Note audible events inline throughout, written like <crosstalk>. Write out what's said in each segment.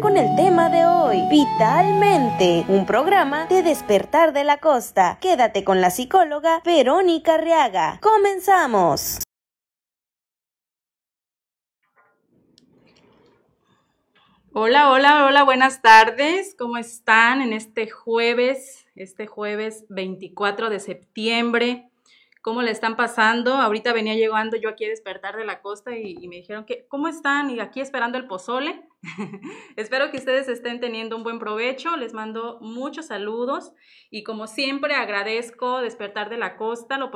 Con el tema de hoy, Vitalmente, un programa de despertar de la costa. Quédate con la psicóloga Verónica Riaga. Comenzamos. Hola, hola, hola, buenas tardes. ¿Cómo están en este jueves, este jueves 24 de septiembre? ¿Cómo le están pasando? Ahorita venía llegando yo aquí a despertar de la costa y, me dijeron que, ¿cómo están? Y aquí esperando el pozole. <laughs> Espero que ustedes estén teniendo un buen provecho. Les mando muchos saludos y como siempre agradezco despertar de la costa, la,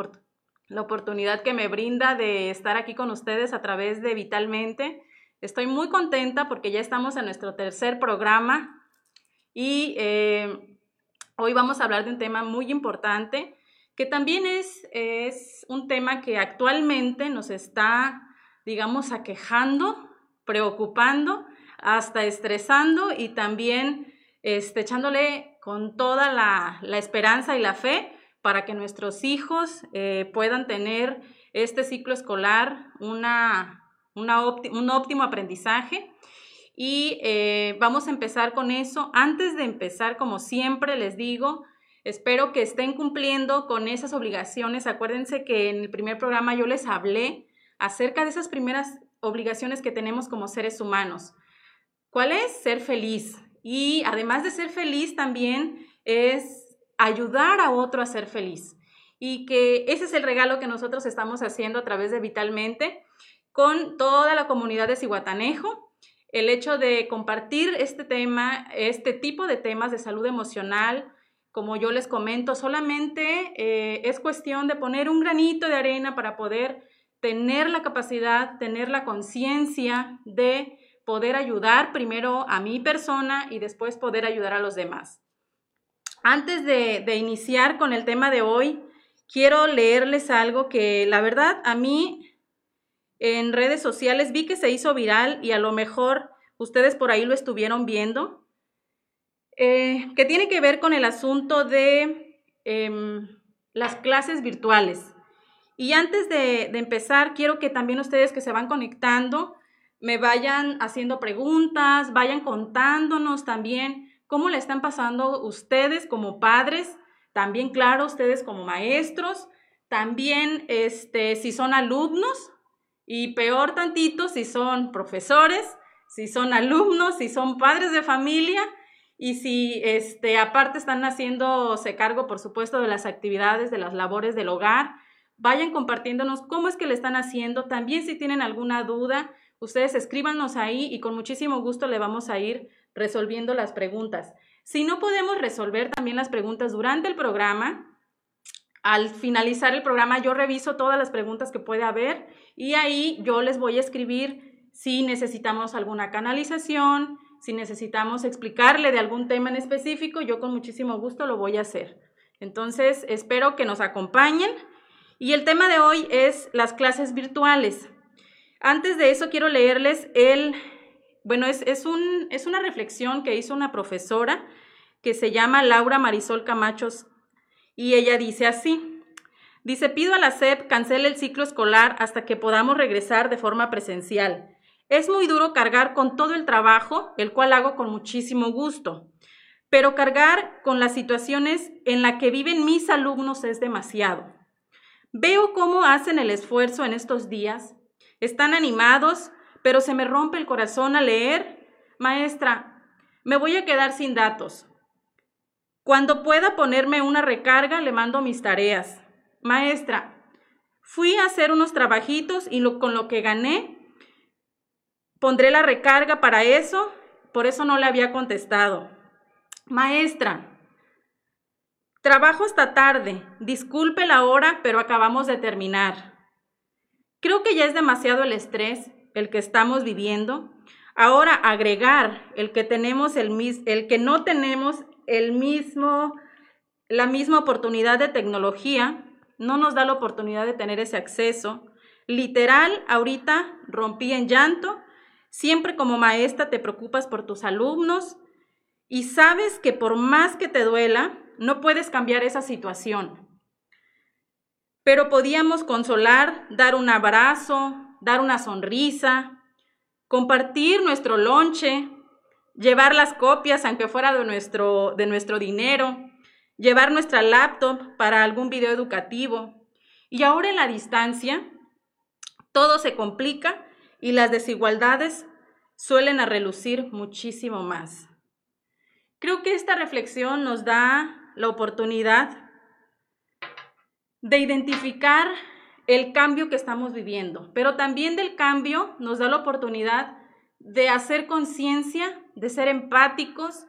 la oportunidad que me brinda de estar aquí con ustedes a través de Vitalmente Estoy muy contenta porque ya estamos en nuestro tercer programa y eh, hoy vamos a hablar de un tema muy importante que también es, es un tema que actualmente nos está, digamos, aquejando, preocupando, hasta estresando y también este, echándole con toda la, esperanza y la fe para que nuestros hijos eh, puedan tener este ciclo escolar una un óptimo aprendizaje. Y eh, vamos a empezar con eso. Antes de empezar, como siempre les digo, espero que estén cumpliendo con esas obligaciones. Acuérdense que en el primer programa yo les hablé acerca de esas primeras obligaciones que tenemos como seres humanos. ¿Cuál es? Ser feliz. Y además de ser feliz también es ayudar a otro a ser feliz. Y que ese es el regalo que nosotros estamos haciendo a través de Vitalmente con toda la comunidad de Cihuatanejo. El hecho de compartir este tema, este tipo de temas de salud emocional, como yo les comento, solamente eh, es cuestión de poner un granito de arena para poder tener la capacidad, tener la conciencia de poder ayudar primero a mi persona y después poder ayudar a los demás. Antes de, de iniciar con el tema de hoy, quiero leerles algo que la verdad a mí en redes sociales, vi que se hizo viral y a lo mejor ustedes por ahí lo estuvieron viendo, eh, que tiene que ver con el asunto de em, las clases virtuales. Y antes de, empezar, quiero que también ustedes que se van conectando me vayan haciendo preguntas, vayan contándonos también cómo le están pasando ustedes como padres, también claro, ustedes como maestros, también este, si son alumnos, y peor tantito si son profesores, si son alumnos, si son padres de familia y si este, aparte están haciéndose cargo, por supuesto, de las actividades, de las labores del hogar. Vayan compartiéndonos cómo es que le están haciendo. También si tienen alguna duda, ustedes escríbanos ahí y con muchísimo gusto le vamos a ir resolviendo las preguntas. Si no podemos resolver también las preguntas durante el programa, al finalizar el programa yo reviso todas las preguntas que puede haber y ahí yo les voy a escribir si necesitamos alguna canalización, si necesitamos explicarle de algún tema en específico, yo con muchísimo gusto lo voy a hacer. Entonces, espero que nos acompañen. Y el tema de hoy es las clases virtuales. Antes de eso, quiero leerles el, bueno, es, es, un, es una reflexión que hizo una profesora que se llama Laura Marisol Camachos y ella dice así, dice, pido a la SEP cancele el ciclo escolar hasta que podamos regresar de forma presencial. Es muy duro cargar con todo el trabajo, el cual hago con muchísimo gusto, pero cargar con las situaciones en las que viven mis alumnos es demasiado. Veo cómo hacen el esfuerzo en estos días, están animados, pero se me rompe el corazón al leer, maestra, me voy a quedar sin datos. Cuando pueda ponerme una recarga, le mando mis tareas. Maestra, fui a hacer unos trabajitos y con lo que gané, pondré la recarga para eso, por eso no le había contestado. Maestra, trabajo hasta tarde, disculpe la hora, pero acabamos de terminar. Creo que ya es demasiado el estrés el que estamos viviendo. Ahora agregar el que tenemos el, el que no tenemos el mismo, la misma oportunidad de tecnología, no nos da la oportunidad de tener ese acceso. Literal, ahorita rompí en llanto. Siempre como maestra te preocupas por tus alumnos y sabes que por más que te duela, no puedes cambiar esa situación. Pero podíamos consolar, dar un abrazo, dar una sonrisa, compartir nuestro lonche, llevar las copias, aunque fuera de nuestro, de nuestro dinero, llevar nuestra laptop para algún video educativo. Y ahora en la distancia, todo se complica y las desigualdades suelen a relucir muchísimo más. Creo que esta reflexión nos da la oportunidad de identificar el cambio que estamos viviendo, pero también del cambio nos da la oportunidad de hacer conciencia, de ser empáticos,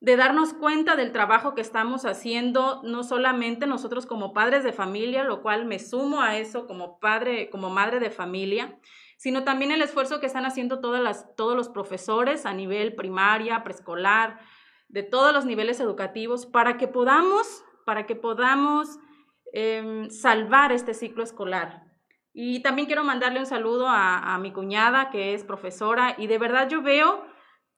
de darnos cuenta del trabajo que estamos haciendo, no solamente nosotros como padres de familia, lo cual me sumo a eso como padre, como madre de familia, sino también el esfuerzo que están haciendo todas las, todos los profesores a nivel primaria, preescolar, de todos los niveles educativos, para que podamos, para que podamos em, salvar este ciclo escolar. Y también quiero mandarle un saludo a, mi cuñada, que es profesora, y de verdad yo veo,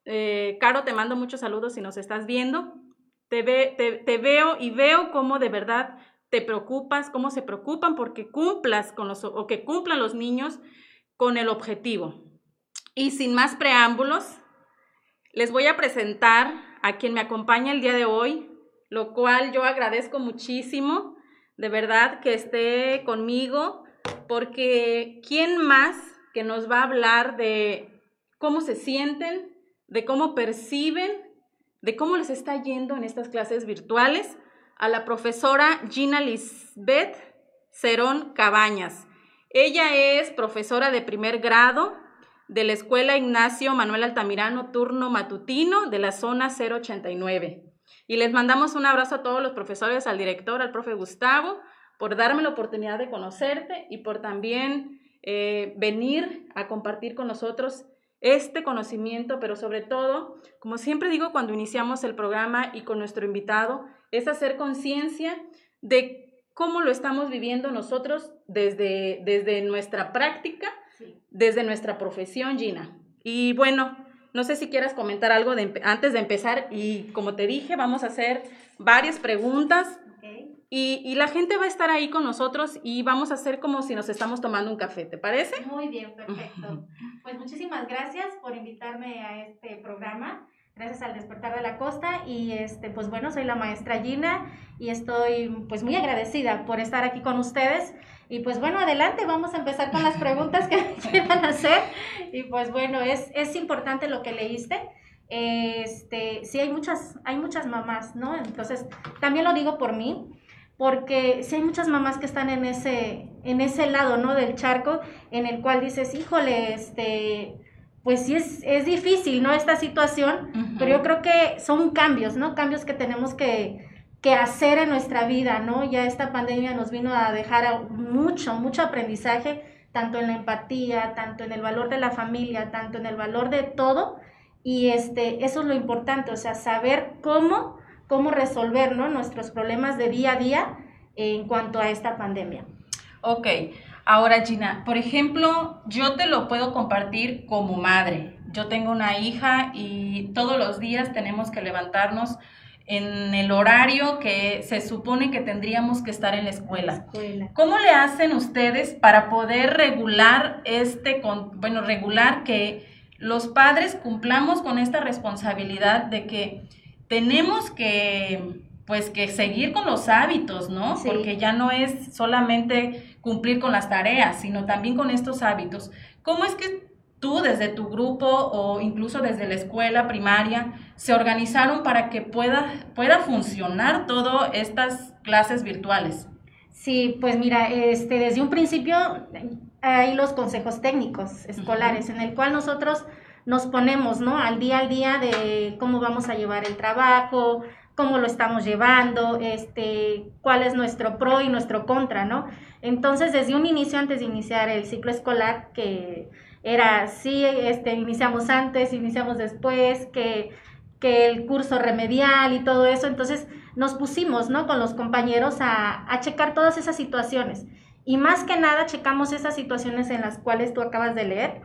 eh, Caro, te mando muchos saludos si nos estás viendo, te, te, veo y veo cómo de verdad te preocupas, cómo se preocupan porque cumplas con los, o que cumplan los niños con el objetivo. Y sin más preámbulos, les voy a presentar a quien me acompaña el día de hoy, lo cual yo agradezco muchísimo, de verdad, que esté conmigo, porque ¿quién más que nos va a hablar de cómo se sienten, de cómo perciben, de cómo les está yendo en estas clases virtuales? A la profesora Gina Lisbeth Cerón Cabañas. Ella es profesora de primer grado de la Escuela Ignacio Manuel Altamirano, turno matutino de la zona 089. Y les mandamos un abrazo a todos los profesores, al director, al profe Gustavo, por darme la oportunidad de conocerte y por también eh, venir a compartir con nosotros este conocimiento, pero sobre todo, como siempre digo cuando iniciamos el programa y con nuestro invitado, es hacer conciencia de cómo lo estamos viviendo nosotros desde, desde nuestra práctica, desde nuestra profesión, Gina. Y bueno, no sé si quieras comentar algo de, antes de empezar y como te dije, vamos a hacer varias preguntas. Y, y, la gente va a estar ahí con nosotros y vamos a hacer como si nos estamos tomando un café, ¿te parece? Muy bien, perfecto. <laughs> Pues muchísimas gracias por invitarme a este programa gracias al despertar de la costa y este pues bueno soy la maestra Gina y estoy pues muy agradecida por estar aquí con ustedes. Y pues bueno adelante vamos a empezar con las preguntas que <laughs> quieran hacer. Y pues bueno es, es importante lo que leíste. Este sí hay muchas hay muchas mamás no entonces también lo digo por mí porque sí hay muchas mamás que están en ese en ese lado no del charco en el cual dices híjole este pues sí es, es difícil, ¿no? Esta situación, pero yo creo que son cambios, ¿no? Cambios que tenemos que, que, hacer en nuestra vida, ¿no? Ya esta pandemia nos vino a dejar mucho, mucho aprendizaje, tanto en la empatía, tanto en el valor de la familia, tanto en el valor de todo, y este, eso es lo importante, o sea, saber cómo, cómo resolver, ¿no? Nuestros problemas de día a día en cuanto a esta pandemia. Ok, Ahora, Gina, por ejemplo, yo te lo puedo compartir como madre. Yo tengo una hija y todos los días tenemos que levantarnos en el horario que se supone que tendríamos que estar en la escuela. ¿Cómo le hacen ustedes para poder regular este, bueno, regular que los padres cumplamos con esta responsabilidad de que tenemos que pues que seguir con los hábitos, ¿no? Porque ya no es solamente cumplir con las tareas, sino también con estos hábitos. ¿Cómo es que tú desde tu grupo o incluso desde la escuela primaria se organizaron para que pueda, pueda funcionar todas estas clases virtuales? Sí, pues mira, este, desde un principio hay los consejos técnicos escolares en el cual nosotros nos ponemos, ¿no? Al día al día de cómo vamos a llevar el trabajo, cómo lo estamos llevando, este, cuál es nuestro pro y nuestro contra, ¿no? Entonces, desde un inicio, antes de iniciar el ciclo escolar, que era, sí, este, iniciamos antes, iniciamos después, que, que el curso remedial y todo eso, entonces nos pusimos, ¿no? Con los compañeros a, a checar todas esas situaciones. Y más que nada, checamos esas situaciones en las cuales tú acabas de leer.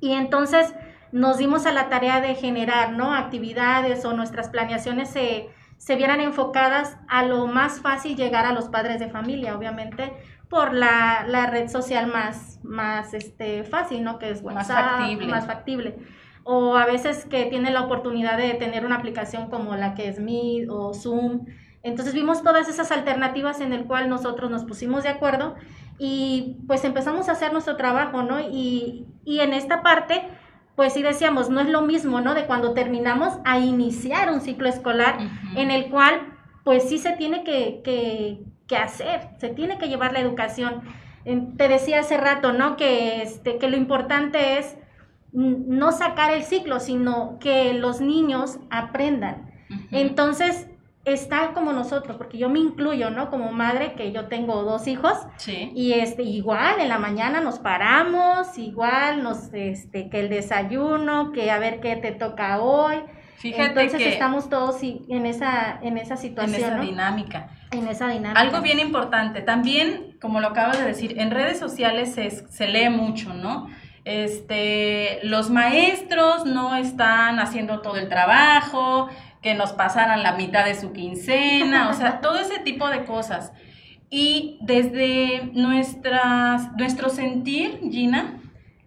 Y entonces, nos dimos a la tarea de generar ¿no? actividades o nuestras planeaciones se, se vieran enfocadas a lo más fácil llegar a los padres de familia, obviamente, por la, la red social más, más este, fácil, ¿no? Que es WhatsApp, más factible. Más factible. O a veces que tiene la oportunidad de tener una aplicación como la que es Meet o Zoom. Entonces vimos todas esas alternativas en el cual nosotros nos pusimos de acuerdo y pues empezamos a hacer nuestro trabajo, ¿no? Y, y en esta parte, pues sí decíamos, no es lo mismo, ¿no? De cuando terminamos a iniciar un ciclo escolar en el cual pues sí se tiene que, que, que, hacer, se tiene que llevar la educación. Te decía hace rato, ¿no? Que, este, que lo importante es no sacar el ciclo, sino que los niños aprendan. Entonces, está como nosotros, porque yo me incluyo, ¿no? Como madre, que yo tengo dos hijos. Sí. Y este, igual en la mañana nos paramos, igual nos, este, que el desayuno, que a ver qué te toca hoy. Fíjate Entonces que estamos todos en esa, en esa en situación. esa ¿no? dinámica. En esa dinámica. Algo bien importante, también, como lo acabas de decir, en redes sociales se, se lee mucho, ¿no? Este, los maestros no están haciendo todo el trabajo, que nos pasaran la mitad de su quincena, o sea, todo ese tipo de cosas. Y desde nuestras, nuestro sentir, Gina,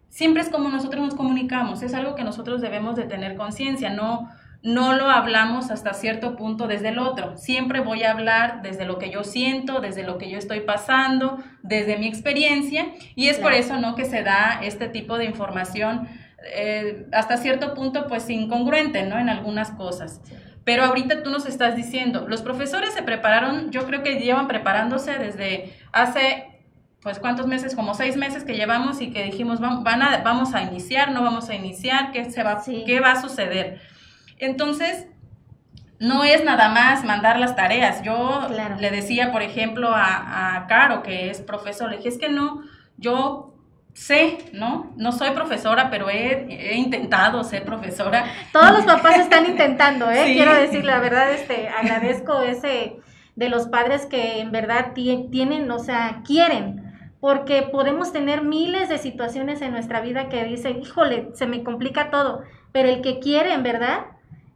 siempre es como nosotros nos comunicamos, es algo que nosotros debemos de tener conciencia, no, no lo hablamos hasta cierto punto desde el otro. Siempre voy a hablar desde lo que yo siento, desde lo que yo estoy pasando, desde mi experiencia, y es por eso, ¿no?, que se da este tipo de información eh, hasta cierto punto, pues, incongruente, ¿no?, en algunas cosas. Pero ahorita tú nos estás diciendo, los profesores se prepararon, yo creo que llevan preparándose desde hace, pues, ¿cuántos meses? Como seis meses que llevamos y que dijimos, "Vam- van a, vamos a iniciar, no vamos a iniciar, ¿qué, se va, Sí. ¿qué va a suceder? Entonces, no es nada más mandar las tareas. Yo Claro. le decía, por ejemplo, a, a Caro, que es profesor, le dije, es que no, yo sé, ¿no? No soy profesora, pero he, he intentado ser profesora. Todos los papás están intentando, ¿eh? Sí. Quiero decir, la verdad, este, agradezco ese de los padres que en verdad ti- tienen, o sea, quieren, porque podemos tener miles de situaciones en nuestra vida que dicen, híjole, se me complica todo, pero el que quiere, en verdad,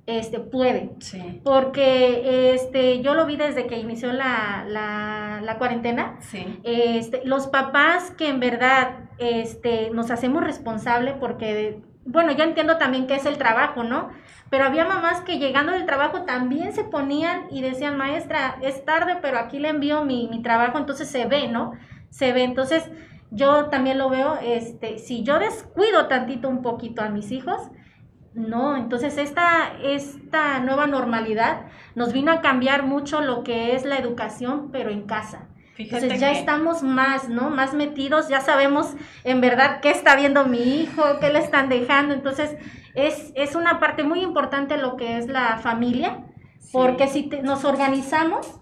este, puede. Sí, Porque este, yo lo vi desde que inició la, la, la cuarentena. sí. Este, los papás que en verdad este, nos hacemos responsables porque, bueno, yo entiendo también que es el trabajo, ¿no? Pero había mamás que llegando del trabajo también se ponían y decían, maestra, es tarde, pero aquí le envío mi, mi trabajo, entonces se ve, ¿no? Se ve, entonces yo también lo veo, este, si yo descuido tantito un poquito a mis hijos, no, entonces esta, esta nueva normalidad nos vino a cambiar mucho lo que es la educación, pero en casa. Fíjate Entonces ya que- estamos más, ¿no? Más metidos, ya sabemos en verdad qué está viendo mi hijo, qué le están dejando. Entonces es, es una parte muy importante lo que es la familia, Sí. porque si te- nos organizamos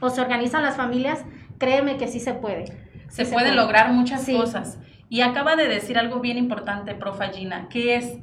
o se organizan las familias, créeme que sí se puede. se Sí puede lograr muchas Sí. cosas. Y acaba de decir algo bien importante, profa Gina, que es,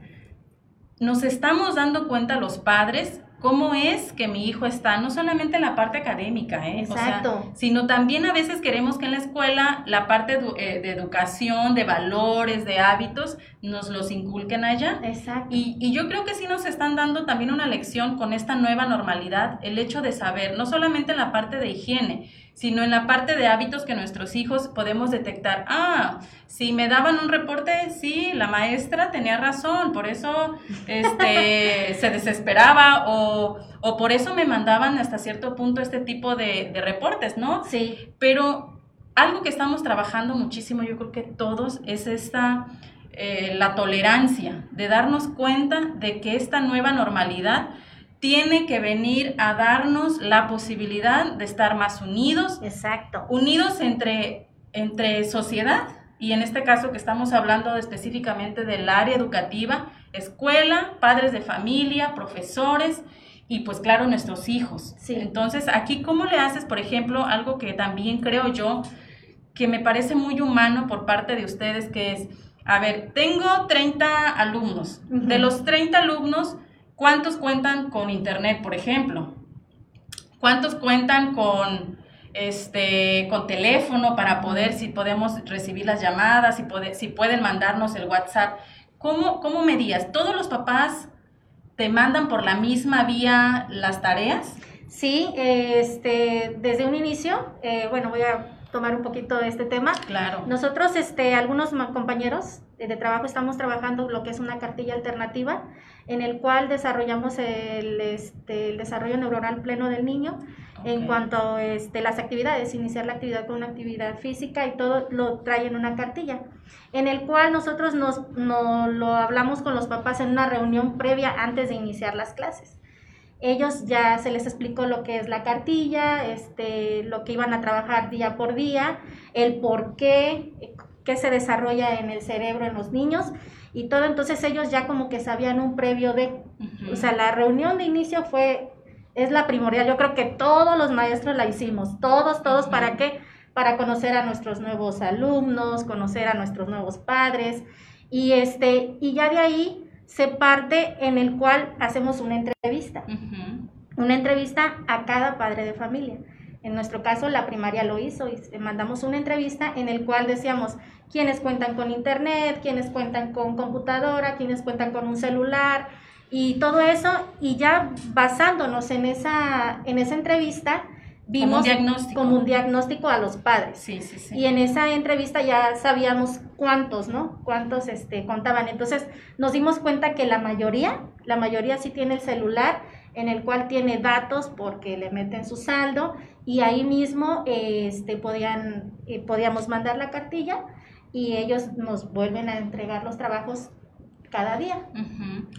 nos estamos dando cuenta los padres cómo es que mi hijo está, no solamente en la parte académica, ¿eh? O sea, Exacto. sino también a veces queremos que en la escuela la parte edu- eh, de educación, de valores, de hábitos, nos los inculquen allá. Exacto. Y, y yo creo que sí nos están dando también una lección con esta nueva normalidad, el hecho de saber, no solamente en la parte de higiene, sino en la parte de hábitos que nuestros hijos podemos detectar. Ah, si me daban un reporte, sí, la maestra tenía razón, por eso este, <laughs> se desesperaba o, o por eso me mandaban hasta cierto punto este tipo de, de reportes, ¿no? Sí, Pero algo que estamos trabajando muchísimo, yo creo que todos, es esta, eh, la tolerancia, de darnos cuenta de que esta nueva normalidad tiene que venir a darnos la posibilidad de estar más unidos, exacto. unidos entre, entre sociedad, y en este caso que estamos hablando específicamente del área educativa, escuela, padres de familia, profesores y pues claro nuestros hijos. Sí. Entonces, aquí cómo le haces, por ejemplo, algo que también creo yo que me parece muy humano por parte de ustedes, que es, a ver, tengo 30 alumnos. De los 30 alumnos, ¿cuántos cuentan con internet, por ejemplo? ¿Cuántos cuentan con este con teléfono para poder si podemos recibir las llamadas, si, puede- si pueden mandarnos el WhatsApp? ¿Cómo, ¿Cómo medías? ¿Todos los papás te mandan por la misma vía las tareas? Sí, este, desde un inicio, eh, bueno, voy a tomar un poquito este tema. Claro. Nosotros, este, algunos compañeros de trabajo estamos trabajando lo que es una cartilla alternativa en el cual desarrollamos el, este, el desarrollo neuronal pleno del niño en cuanto a este, las actividades, iniciar la actividad con una actividad física y todo lo trae en una cartilla, en el cual nosotros nos, lo hablamos con los papás en una reunión previa antes de iniciar las clases. Ellos ya se les explicó lo que es la cartilla, este, lo que iban a trabajar día por día, el por qué, qué se desarrolla en el cerebro en los niños y todo. Entonces ellos ya como que sabían un previo de, o sea, la reunión de inicio fue es la primordial. Yo creo que todos los maestros la hicimos, todos, todos, ¿para qué? Para conocer a nuestros nuevos alumnos, conocer a nuestros nuevos padres. Y, este, y ya de ahí se parte en el cual hacemos una entrevista. Una entrevista a cada padre de familia. En nuestro caso, la primaria lo hizo y mandamos una entrevista en el cual decíamos quiénes cuentan con internet, quiénes cuentan con computadora, quiénes cuentan con un celular, y todo eso, y ya basándonos en esa, en esa entrevista, vimos como un, diagnóstico. como un diagnóstico a los padres. Sí, sí, sí. Y en esa entrevista ya sabíamos cuántos, ¿no? Cuántos este, contaban. Entonces nos dimos cuenta que la mayoría, la mayoría sí tiene el celular en el cual tiene datos porque le meten su saldo y ahí mismo este, podían, eh, podíamos mandar la cartilla y ellos nos vuelven a entregar los trabajos cada día.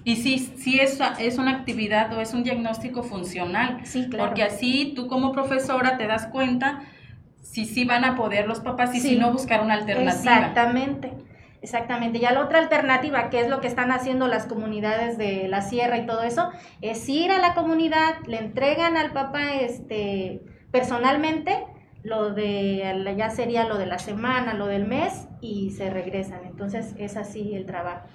Y sí, sí es, es una actividad o es un diagnóstico funcional. Sí, claro. Porque así tú como profesora te das cuenta si sí van a poder los papás y si no buscar una alternativa. Exactamente. Exactamente. Ya la otra alternativa, que es lo que están haciendo las comunidades de la sierra y todo eso, es ir a la comunidad, le entregan al papá este personalmente lo de ya sería lo de la semana, lo del mes y se regresan. Entonces es así el trabajo.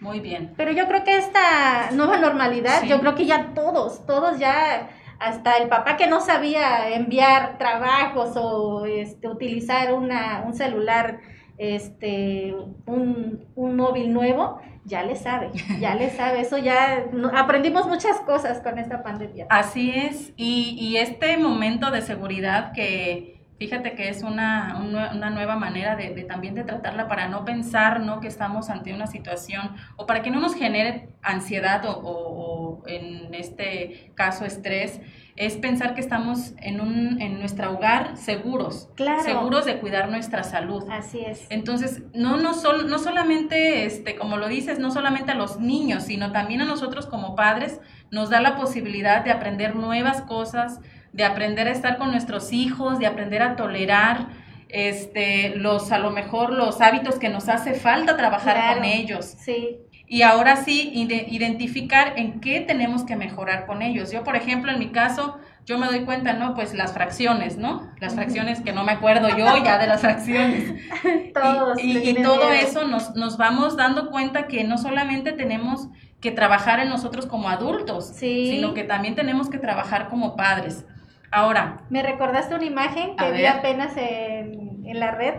Muy bien. Pero yo creo que esta nueva normalidad, yo creo que ya todos, todos ya, hasta el papá que no sabía enviar trabajos o este, utilizar una, un celular, este, un, un móvil nuevo, ya le sabe, <laughs> ya le sabe, eso ya aprendimos muchas cosas con esta pandemia. Así es, y, y este momento de seguridad que Fíjate que es una, una nueva manera de, también de tratarla para no pensar ¿no? que estamos ante una situación o para que no nos genere ansiedad o, o, en este caso estrés, es pensar que estamos en, un, en nuestro hogar seguros, claro. seguros de cuidar nuestra salud. Así es. Entonces, no, no, sol, no solamente, este, como lo dices, no solamente a los niños, sino también a nosotros como padres, nos da la posibilidad de aprender nuevas cosas, de aprender a estar con nuestros hijos, de aprender a tolerar este, los, a lo mejor los hábitos que nos hace falta trabajar con ellos. Sí. Y ahora sí, identificar en qué tenemos que mejorar con ellos. Yo, por ejemplo, en mi caso, yo me doy cuenta, ¿no? Pues las fracciones, ¿no? Las fracciones que no me acuerdo yo ya de las fracciones. <laughs> Todos y, y, todo eso nos, nos vamos dando cuenta que no solamente tenemos que trabajar en nosotros como adultos, sino que también tenemos que trabajar como padres. Ahora. Me recordaste una imagen que vi apenas en, en la red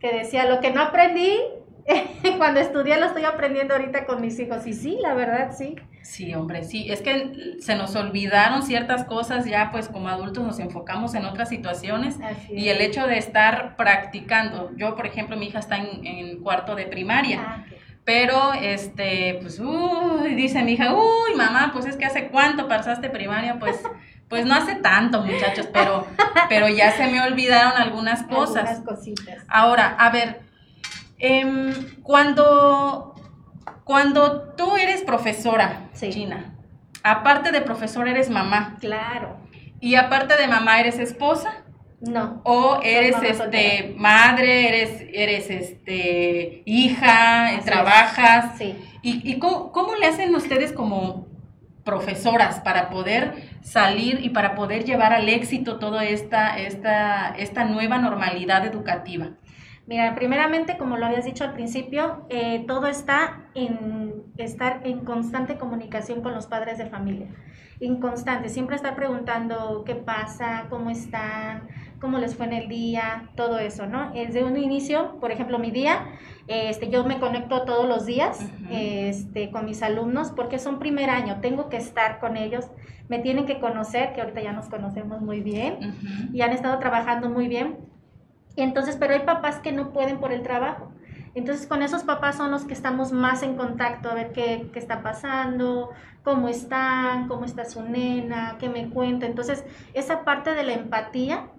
que decía, lo que no aprendí <laughs> cuando estudié lo estoy aprendiendo ahorita con mis hijos. Y sí, la verdad, sí. Sí, hombre, sí. Es que se nos olvidaron ciertas cosas, ya pues como adultos nos enfocamos en otras situaciones. y el hecho de estar practicando. Yo, por ejemplo, mi hija está en, en cuarto de primaria. Ah, pero, este, pues, uy, dice mi hija, uy, mamá, pues es que hace cuánto pasaste primaria, pues <laughs> Pues no hace tanto, muchachos, pero, <laughs> pero ya se me olvidaron algunas cosas. Algunas cositas. Ahora, a ver, em, cuando, cuando tú eres profesora, Gina, aparte de profesora eres mamá. Claro. Y aparte de mamá eres esposa. No. O eres este madre, eres, eres este hija, trabajas. Sí. ¿Y, y cómo, cómo, le hacen ustedes como profesoras para poder salir y para poder llevar al éxito toda esta, esta, esta nueva normalidad educativa? Mira, primeramente, como lo habías dicho al principio, eh, todo está en estar en constante comunicación con los padres de familia. Inconstante, siempre estar preguntando qué pasa, cómo están, cómo les fue en el día, todo eso, ¿no? Desde un inicio, por ejemplo, mi día, este, yo me conecto todos los días este, con mis alumnos porque son primer año, tengo que estar con ellos, me tienen que conocer, que ahorita ya nos conocemos muy bien y han estado trabajando muy bien. Entonces, pero hay papás que no pueden por el trabajo. Entonces, con esos papás son los que estamos más en contacto, a ver qué, qué, está pasando, cómo están, cómo está su nena, qué me cuenta. Entonces, esa parte de la empatía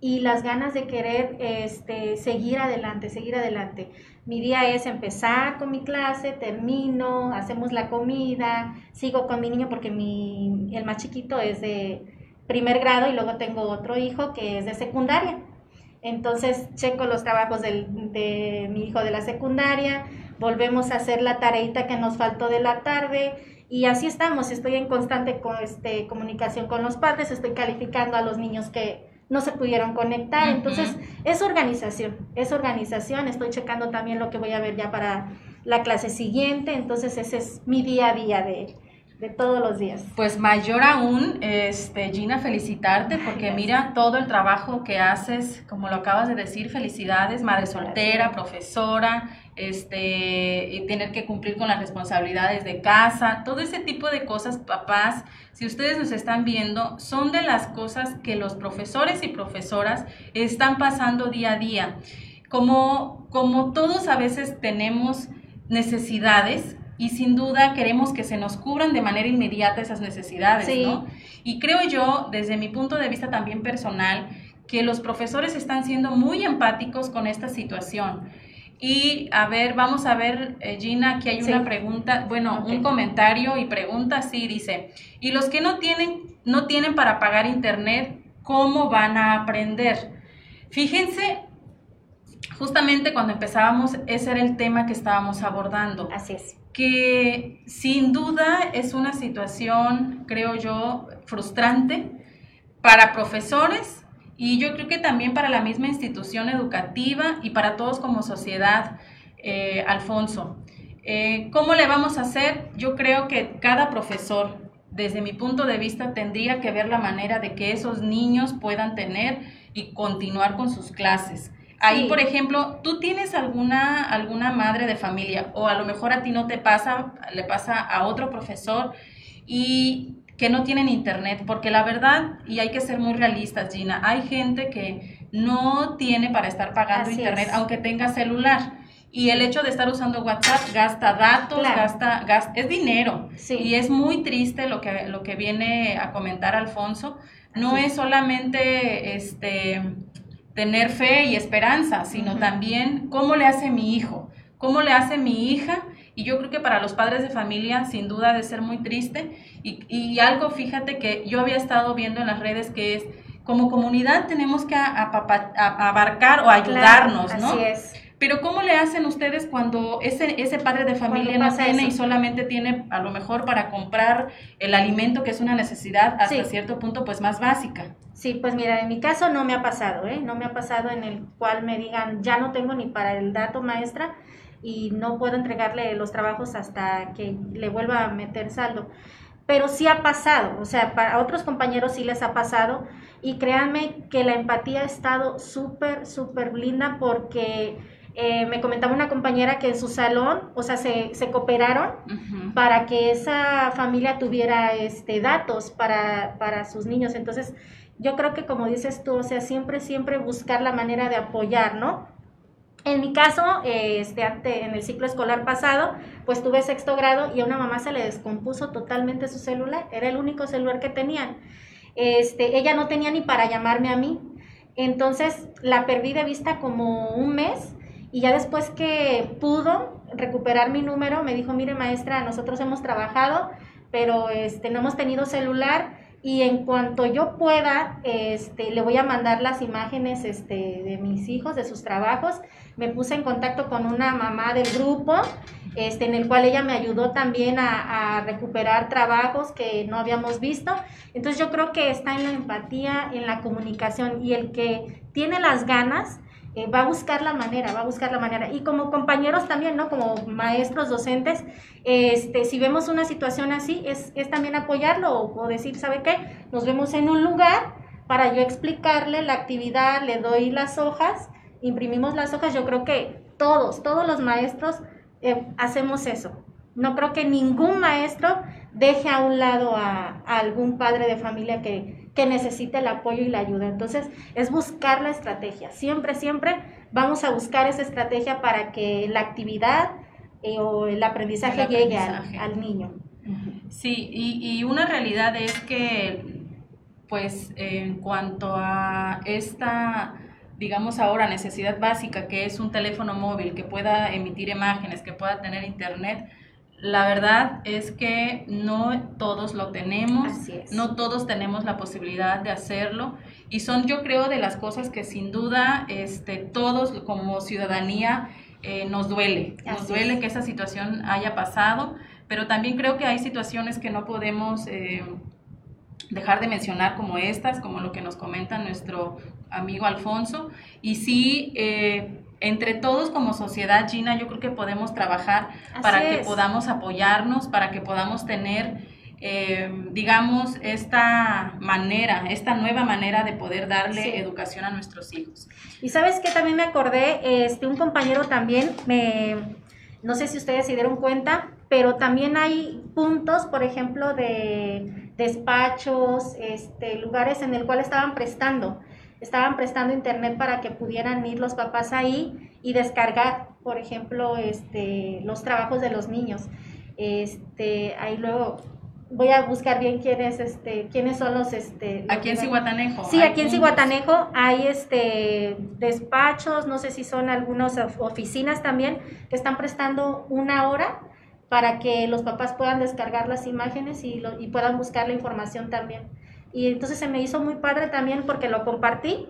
y las ganas de querer este, seguir adelante, seguir adelante. Mi día es empezar con mi clase, termino, hacemos la comida, sigo con mi niño porque mi, el más chiquito es de primer grado y luego tengo otro hijo que es de secundaria. Entonces checo los trabajos de mi hijo de la secundaria, volvemos a hacer la tareita que nos faltó de la tarde y así estamos. Estoy en constante este, comunicación con los padres, estoy calificando a los niños que no se pudieron conectar. Entonces es organización, es organización. Estoy checando también lo que voy a ver ya para la clase siguiente. Entonces ese es mi día a día de, de todos los días. Pues mayor aún, este, Gina, felicitarte porque mira todo el trabajo que haces, como lo acabas de decir, felicidades, madre soltera, profesora, este, y tener que cumplir con las responsabilidades de casa, todo ese tipo de cosas, papás, si ustedes nos están viendo, son de las cosas que los profesores y profesoras están pasando día a día. Como, como todos a veces tenemos necesidades, y sin duda queremos que se nos cubran de manera inmediata esas necesidades, ¿no? Y creo yo, desde mi punto de vista también personal, que los profesores están siendo muy empáticos con esta situación. Y a ver, vamos a ver, eh, Gina, aquí hay una pregunta, bueno, un comentario y pregunta, sí, dice, y los que no tienen, no tienen para pagar internet, ¿cómo van a aprender? Fíjense, justamente cuando empezábamos, ese era el tema que estábamos abordando. Así es que sin duda es una situación, creo yo, frustrante para profesores y yo creo que también para la misma institución educativa y para todos como sociedad, eh, Alfonso. Eh, ¿Cómo le vamos a hacer? Yo creo que cada profesor, desde mi punto de vista, tendría que ver la manera de que esos niños puedan tener y continuar con sus clases. Ahí, por ejemplo, tú tienes alguna, alguna madre de familia o a lo mejor a ti no te pasa, le pasa a otro profesor y que no tienen internet, porque la verdad, y hay que ser muy realistas, Gina, hay gente que no tiene para estar pagando internet, aunque tenga celular. Y el hecho de estar usando WhatsApp gasta datos, gasta, gasta, es dinero. Y es muy triste lo que, lo que viene a comentar Alfonso. No es solamente este tener fe y esperanza, sino también cómo le hace mi hijo, cómo le hace mi hija. Y yo creo que para los padres de familia, sin duda, de ser muy triste. Y, algo, fíjate que yo había estado viendo en las redes que es, como comunidad tenemos que abarcar o ayudarnos, ¿no? Así es. Pero ¿cómo le hacen ustedes cuando ese, ese padre de familia no tiene y solamente tiene a lo mejor para comprar el alimento que es una necesidad hasta cierto punto pues más básica? Sí, pues mira, en mi caso no me ha pasado, ¿eh? No me ha pasado en el cual me digan, ya no tengo ni para el dato maestra y no puedo entregarle los trabajos hasta que le vuelva a meter saldo. Pero sí ha pasado, o sea, para otros compañeros sí les ha pasado y créanme que la empatía ha estado súper, súper linda porque eh, me comentaba una compañera que en su salón, o sea, se, se cooperaron para que esa familia tuviera este, datos para, para sus niños. Entonces, yo creo que como dices tú, o sea, siempre, siempre buscar la manera de apoyar, ¿no? En mi caso, este, en el ciclo escolar pasado, pues tuve sexto grado y a una mamá se le descompuso totalmente su celular, era el único celular que tenían. Este, ella no tenía ni para llamarme a mí, entonces la perdí de vista como un mes y ya después que pudo recuperar mi número, me dijo, mire maestra, nosotros hemos trabajado, pero este, no hemos tenido celular y en cuanto yo pueda, este, le voy a mandar las imágenes este, de mis hijos, de sus trabajos. Me puse en contacto con una mamá del grupo, este, en el cual ella me ayudó también a, a, recuperar trabajos que no habíamos visto. Entonces yo creo que está en la empatía, en la comunicación y el que tiene las ganas eh, va a buscar la manera, va a buscar la manera. Y como compañeros también, ¿no? Como maestros, docentes, este, si vemos una situación así, es, es también apoyarlo o, decir, ¿sabe qué? Nos vemos en un lugar para yo explicarle la actividad, le doy las hojas, imprimimos las hojas. Yo creo que todos, todos los maestros eh, hacemos eso. No creo que ningún maestro deje a un lado a, algún padre de familia que, que, necesite el apoyo y la ayuda. Entonces, es buscar la estrategia. Siempre, siempre vamos a buscar esa estrategia para que la actividad eh, o el aprendizaje, llegue al, niño. Sí, y, y, una realidad es que, pues, en cuanto a esta digamos ahora, necesidad básica, que es un teléfono móvil que pueda emitir imágenes, que pueda tener internet, la verdad es que no todos lo tenemos, no todos tenemos la posibilidad de hacerlo y son yo creo de las cosas que sin duda este, todos como ciudadanía eh, nos duele, nos duele que esa situación haya pasado, pero también creo que hay situaciones que no podemos... Eh, dejar de mencionar como estas, como lo que nos comenta nuestro amigo Alfonso. Y sí, eh, entre todos como sociedad, Gina, yo creo que podemos trabajar para que podamos apoyarnos, para que podamos tener, eh, digamos, esta manera, esta nueva manera de poder darle educación a nuestros hijos. Y sabes que también me acordé, este, un compañero también me, no sé si ustedes se dieron cuenta, pero también hay puntos, por ejemplo, de despachos, este, lugares en el cual estaban prestando estaban prestando internet para que pudieran ir los papás ahí y descargar, por ejemplo, este, los trabajos de los niños. Este, ahí luego voy a buscar bien quiénes, este, quiénes son los, este. Aquí en Cihuatanejo. Sí, aquí en Cihuatanejo hay, este, despachos, no sé si son algunas oficinas también que están prestando una hora para que los papás puedan descargar las imágenes y, y puedan buscar la información también. Y entonces se me hizo muy padre también porque lo compartí,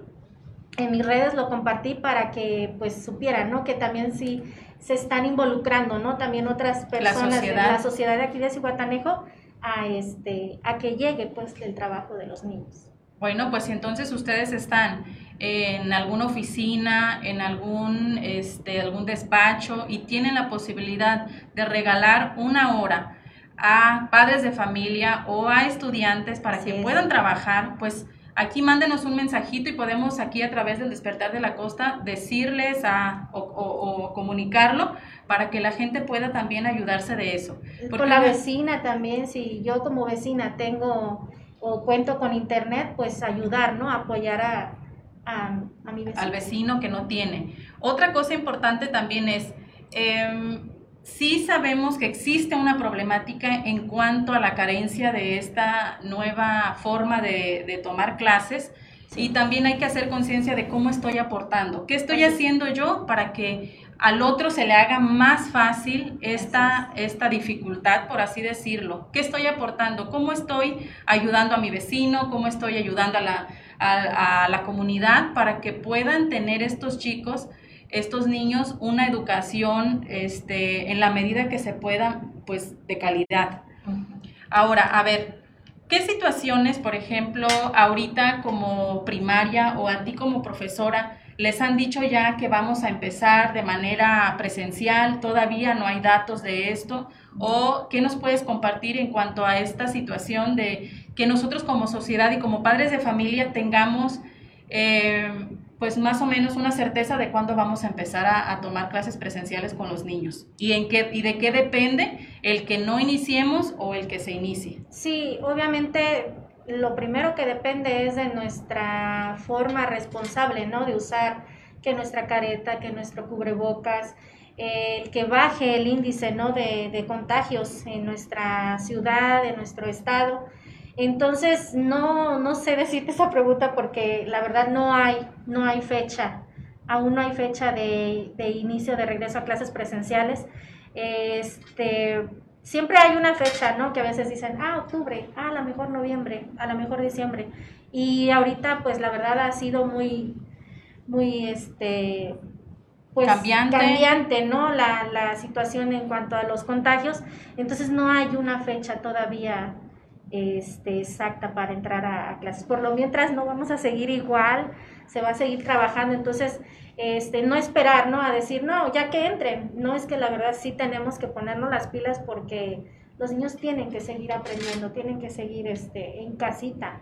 en mis redes lo compartí para que pues supieran, ¿no? Que también sí se están involucrando, ¿no? También otras personas de la sociedad de aquí de Cihuatanejo a, este, a que llegue pues el trabajo de los niños. Bueno, pues si entonces ustedes están en alguna oficina, en algún, este, algún despacho y tienen la posibilidad de regalar una hora a padres de familia o a estudiantes para que puedan trabajar, pues aquí mándenos un mensajito y podemos aquí a través del despertar de la costa decirles a, o, comunicarlo para que la gente pueda también ayudarse de eso. Con la vecina también, si yo como vecina tengo o cuento con internet, pues ayudar, ¿no? Apoyar a, a, mi vecino. Al vecino que no tiene. Otra cosa importante también es... Em, sí sabemos que existe una problemática en cuanto a la carencia de esta nueva forma de, tomar clases y también hay que hacer conciencia de cómo estoy aportando, qué estoy haciendo yo para que al otro se le haga más fácil esta, esta dificultad, por así decirlo. ¿Qué estoy aportando? ¿Cómo estoy ayudando a mi vecino? ¿Cómo estoy ayudando a la, a la comunidad para que puedan tener estos chicos estos niños una educación este, en la medida que se pueda, pues de calidad. Ahora, a ver, ¿qué situaciones, por ejemplo, ahorita como primaria o a ti como profesora, les han dicho ya que vamos a empezar de manera presencial? Todavía no hay datos de esto. ¿O qué nos puedes compartir en cuanto a esta situación de que nosotros como sociedad y como padres de familia tengamos... Eh, pues más o menos una certeza de cuándo vamos a empezar a, tomar clases presenciales con los niños y en qué y de qué depende el que no iniciemos o el que se inicie. Sí, obviamente lo primero que depende es de nuestra forma responsable, ¿no? De usar que nuestra careta, que nuestro cubrebocas, el que baje el índice, ¿no? De, de contagios en nuestra ciudad, en nuestro estado entonces, no, no sé decirte esa pregunta porque la verdad no hay, no hay fecha, aún no hay fecha de, de inicio de regreso a clases presenciales. Este, siempre hay una fecha, ¿no? Que a veces dicen, ah, octubre, ah, a lo mejor noviembre, a lo mejor diciembre. Y ahorita, pues la verdad ha sido muy, muy, este, pues cambiante, cambiante ¿no? La, la situación en cuanto a los contagios. Entonces no hay una fecha todavía este, exacta para entrar a, clases. Por lo mientras no vamos a seguir igual, se va a seguir trabajando, entonces este, no esperar, ¿no? A decir, no, ya que entren. No es que la verdad sí tenemos que ponernos las pilas porque los niños tienen que seguir aprendiendo, tienen que seguir este, en casita,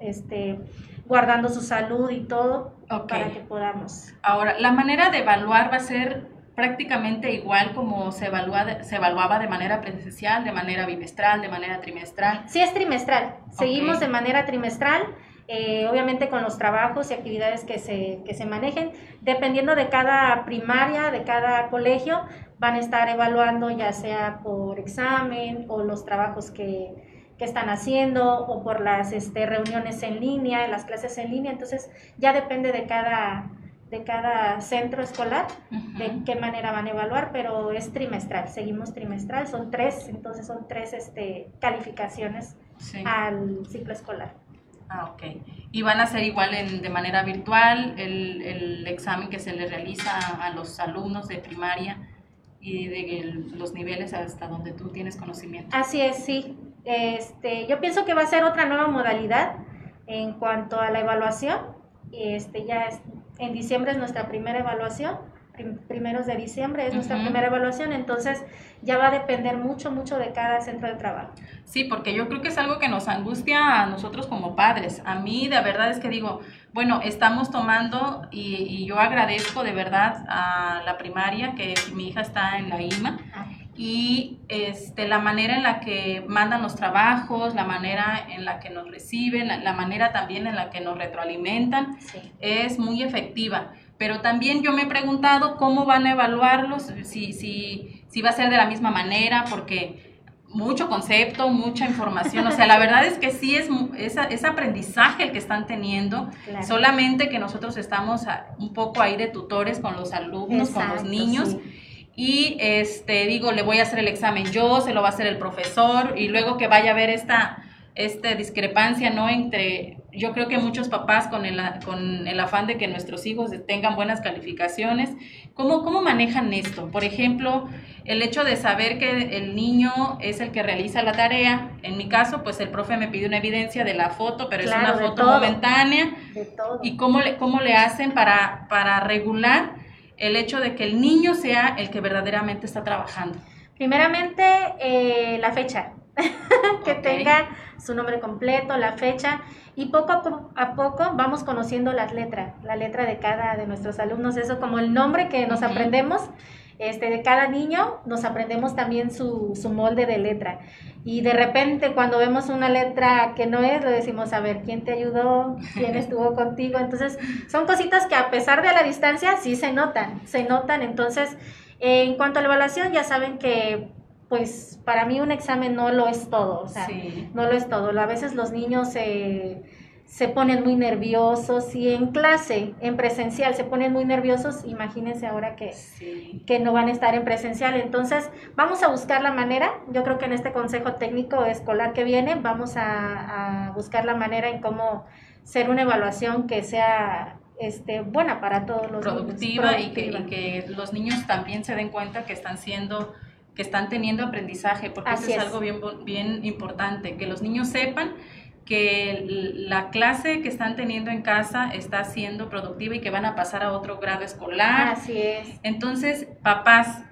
este, guardando su salud y todo para que podamos. Ahora, la manera de evaluar va a ser prácticamente igual como se, evalúa, se evaluaba de manera presencial, de manera bimestral, de manera trimestral. Sí, es trimestral. Seguimos de manera trimestral. Eh, obviamente con los trabajos y actividades que se, que se manejen, dependiendo de cada primaria, de cada colegio, van a estar evaluando ya sea por examen o los trabajos que, que están haciendo o por las este, reuniones en línea, las clases en línea, entonces ya depende de cada, de cada centro escolar de qué manera van a evaluar, pero es trimestral, seguimos trimestral, son tres, entonces son tres este, calificaciones al ciclo escolar. Ah, ok. ¿Y van a ser igual en, de manera virtual el, el, examen que se le realiza a los alumnos de primaria y de los niveles hasta donde tú tienes conocimiento? Así es, sí. Este, yo pienso que va a ser otra nueva modalidad en cuanto a la evaluación. Este, ya es, en diciembre es nuestra primera evaluación primeros de diciembre es nuestra primera evaluación, entonces ya va a depender mucho, mucho de cada centro de trabajo. Sí, porque yo creo que es algo que nos angustia a nosotros como padres. A mí de verdad es que digo, bueno, estamos tomando y, yo agradezco de verdad a la primaria que mi hija está en la IMA. Y este, la manera en la que mandan los trabajos, la manera en la que nos reciben, la, manera también en la que nos retroalimentan, es muy efectiva. Pero también yo me he preguntado cómo van a evaluarlos, si, si, si va a ser de la misma manera, porque mucho concepto, mucha información, o sea, la verdad es que sí es, es, aprendizaje el que están teniendo, solamente que nosotros estamos un poco ahí de tutores con los alumnos, con los niños. Y este digo, le voy a hacer el examen yo, se lo va a hacer el profesor, y luego que vaya a ver esta, esta discrepancia, ¿no? Entre, yo creo que muchos papás con el, con el afán de que nuestros hijos tengan buenas calificaciones, ¿cómo, ¿cómo manejan esto? Por ejemplo, el hecho de saber que el niño es el que realiza la tarea, en mi caso, pues el profe me pide una evidencia de la foto, pero es una foto momentánea. ¿Y cómo le, cómo le hacen para, para regular el hecho de que el niño sea el que verdaderamente está trabajando? Primeramente, eh, la fecha. <laughs> que tenga su nombre completo, la fecha y poco a, poco vamos conociendo las letras, la letra de cada de nuestros alumnos, eso como el nombre que nos aprendemos. Este, de cada niño nos aprendemos también su, su, molde de letra. Y de repente cuando vemos una letra que no es, le decimos, a ver, ¿quién te ayudó? ¿Quién <laughs> estuvo contigo? Entonces, son cositas que a pesar de la distancia sí se notan, se notan. Entonces, en cuanto a la evaluación, ya saben que pues para mí un examen no lo es todo, o sea, no lo es todo. A veces los niños se, se ponen muy nerviosos y en clase, en presencial, se ponen muy nerviosos, imagínense ahora que, que no van a estar en presencial. Entonces, vamos a buscar la manera, yo creo que en este consejo técnico escolar que viene, vamos a, buscar la manera en cómo ser una evaluación que sea este, buena para todos los productiva, niños. Productiva. Y, que, y que los niños también se den cuenta que están siendo que están teniendo aprendizaje, porque eso es, algo bien, bien importante, que los niños sepan que la clase que están teniendo en casa está siendo productiva y que van a pasar a otro grado escolar. Así es. Entonces, papás,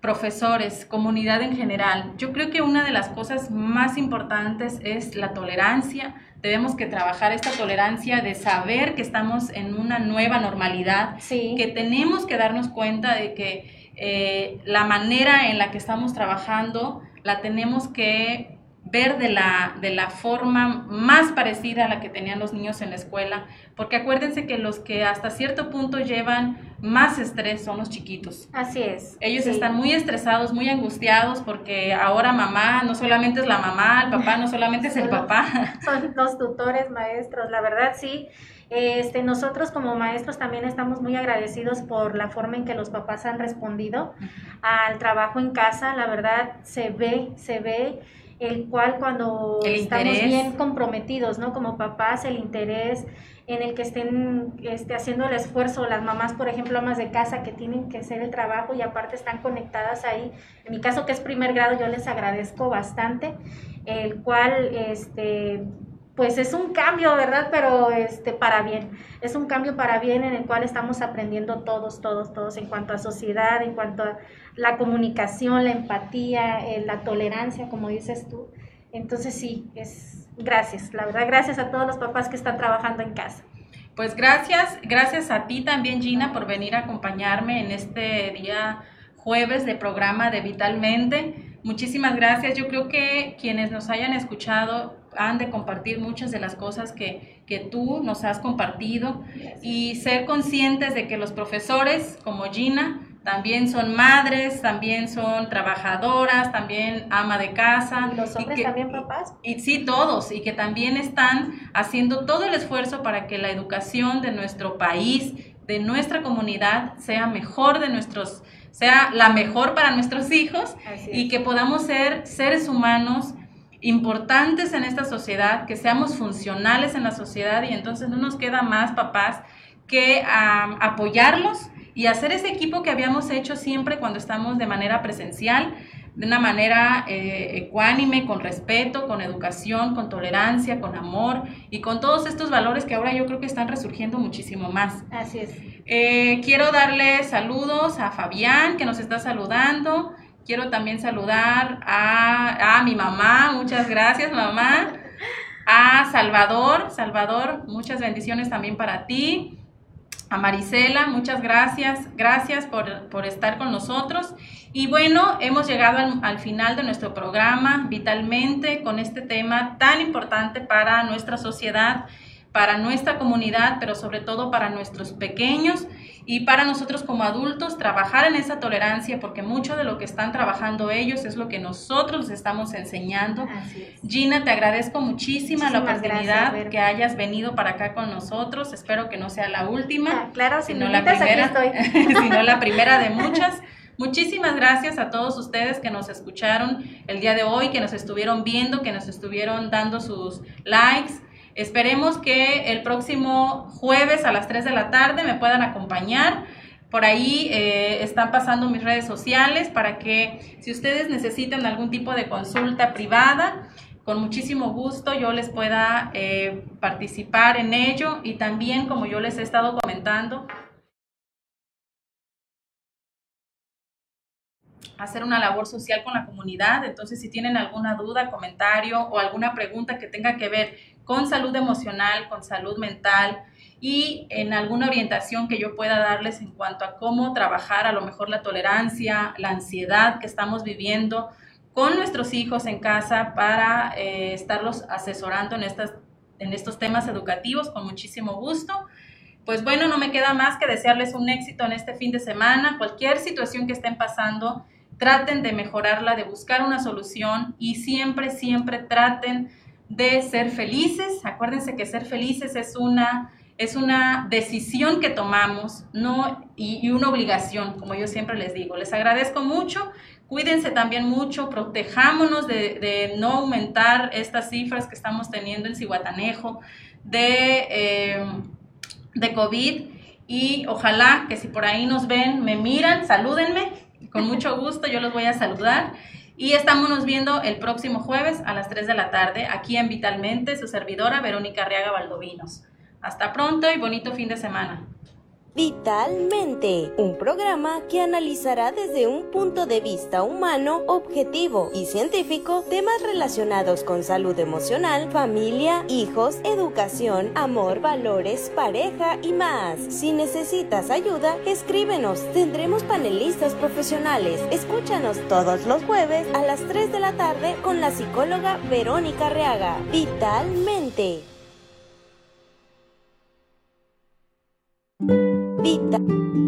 profesores, comunidad en general, yo creo que una de las cosas más importantes es la tolerancia. Debemos que trabajar esta tolerancia de saber que estamos en una nueva normalidad, sí. que tenemos que darnos cuenta de que eh, la manera en la que estamos trabajando la tenemos que ver de la, de la forma más parecida a la que tenían los niños en la escuela, porque acuérdense que los que hasta cierto punto llevan más estrés son los chiquitos. Así es. Ellos están muy estresados, muy angustiados, porque ahora mamá no solamente es la mamá, el <laughs> papá no solamente es el papá. <laughs> Son los tutores, maestros, la verdad sí. Este, nosotros como maestros también estamos muy agradecidos por la forma en que los papás han respondido al trabajo en casa. La verdad se ve, se ve el cual cuando estamos bien comprometidos, ¿no? Como papás, el interés en el que estén este, haciendo el esfuerzo, las mamás, por ejemplo, amas de casa que tienen que hacer el trabajo y aparte están conectadas ahí. En mi caso, que es primer grado, yo les agradezco bastante, el cual, este, pues es un cambio, ¿verdad? Pero este, para bien. Es un cambio para bien en el cual estamos aprendiendo todos, todos, todos en cuanto a sociedad, en cuanto a la comunicación, la empatía, eh, la tolerancia, como dices tú. Entonces sí, es gracias, la verdad, gracias a todos los papás que están trabajando en casa Pues gracias, gracias a ti también Gina por venir a acompañarme en este día jueves de programa de Vitalmente. Muchísimas gracias. Yo creo que quienes nos hayan escuchado han de compartir muchas de las cosas que, que tú nos has compartido y ser conscientes de que los profesores como Gina también son madres, también son trabajadoras, también ama de casa. ¿Y los hombres también papás? Y sí, todos, y que también están haciendo todo el esfuerzo para que la educación de nuestro país, de nuestra comunidad, sea mejor de nuestros, sea la mejor para nuestros hijos y que podamos ser seres humanos importantes en esta sociedad, que seamos funcionales en la sociedad y entonces no nos queda más papás que apoyarlos y hacer ese equipo que habíamos hecho siempre cuando estamos de manera presencial, de una manera eh, ecuánime, con respeto, con educación, con tolerancia, con amor y con todos estos valores que ahora yo creo que están resurgiendo muchísimo más. Así es. Eh, quiero darle saludos a Fabián, que nos está saludando. Quiero también saludar a, a mi mamá, muchas gracias mamá. A Salvador, Salvador, muchas bendiciones también para ti a Marisela, muchas gracias, gracias por, estar con nosotros. Y bueno, hemos llegado al, al, final de nuestro programa Vitalmente con este tema tan importante para nuestra sociedad, para nuestra comunidad, pero sobre todo para nuestros pequeños y para nosotros como adultos trabajar en esa tolerancia, porque mucho de lo que están trabajando ellos es lo que nosotros les estamos enseñando. Gina, te agradezco muchísimo la oportunidad que hayas venido para acá con nosotros. Espero que no sea la última, ah, claro, sino la primera, <laughs> sino la primera de muchas. Muchísimas gracias a todos ustedes que nos escucharon el día de hoy, que nos estuvieron viendo, que nos estuvieron dando sus likes Esperemos que el próximo jueves a las 3 de la tarde me puedan acompañar. Por ahí eh, están pasando mis redes sociales para que si ustedes necesitan algún tipo de consulta privada, con muchísimo gusto yo les pueda eh, participar en ello y también como yo les he estado comentando, hacer una labor social con la comunidad. Entonces, si tienen alguna duda, comentario o alguna pregunta que tenga que ver con salud emocional, con salud mental y en alguna orientación que yo pueda darles en cuanto a cómo trabajar a lo mejor la tolerancia, la ansiedad que estamos viviendo con nuestros hijos en casa para eh, estarlos asesorando en, estas, en estos temas educativos con muchísimo gusto. Pues bueno, no me queda más que desearles un éxito en este fin de semana. Cualquier situación que estén pasando, traten de mejorarla, de buscar una solución y siempre, siempre traten de ser felices. Acuérdense que ser felices es una, es una decisión que tomamos no, y, una obligación, como yo siempre les digo. Les agradezco mucho. Cuídense también mucho, protejámonos de, no aumentar estas cifras que estamos teniendo en Cihuatanejo de, eh, de COVID y ojalá que si por ahí nos ven, me miran, salúdenme, con mucho gusto yo los voy a saludar y estamos viendo el próximo jueves a las 3 de la tarde aquí en Vitalmente, su servidora Verónica Arriaga Valdovinos. Hasta pronto y bonito fin de semana. Vitalmente, un programa que analizará desde un punto de vista humano, objetivo y científico temas relacionados con salud emocional, familia, hijos, educación, amor, valores, pareja y más. Si necesitas ayuda, escríbenos. Tendremos panelistas profesionales. Escúchanos todos los jueves a las 3 de la tarde con la psicóloga Verónica Reaga. Vitalmente. Vita.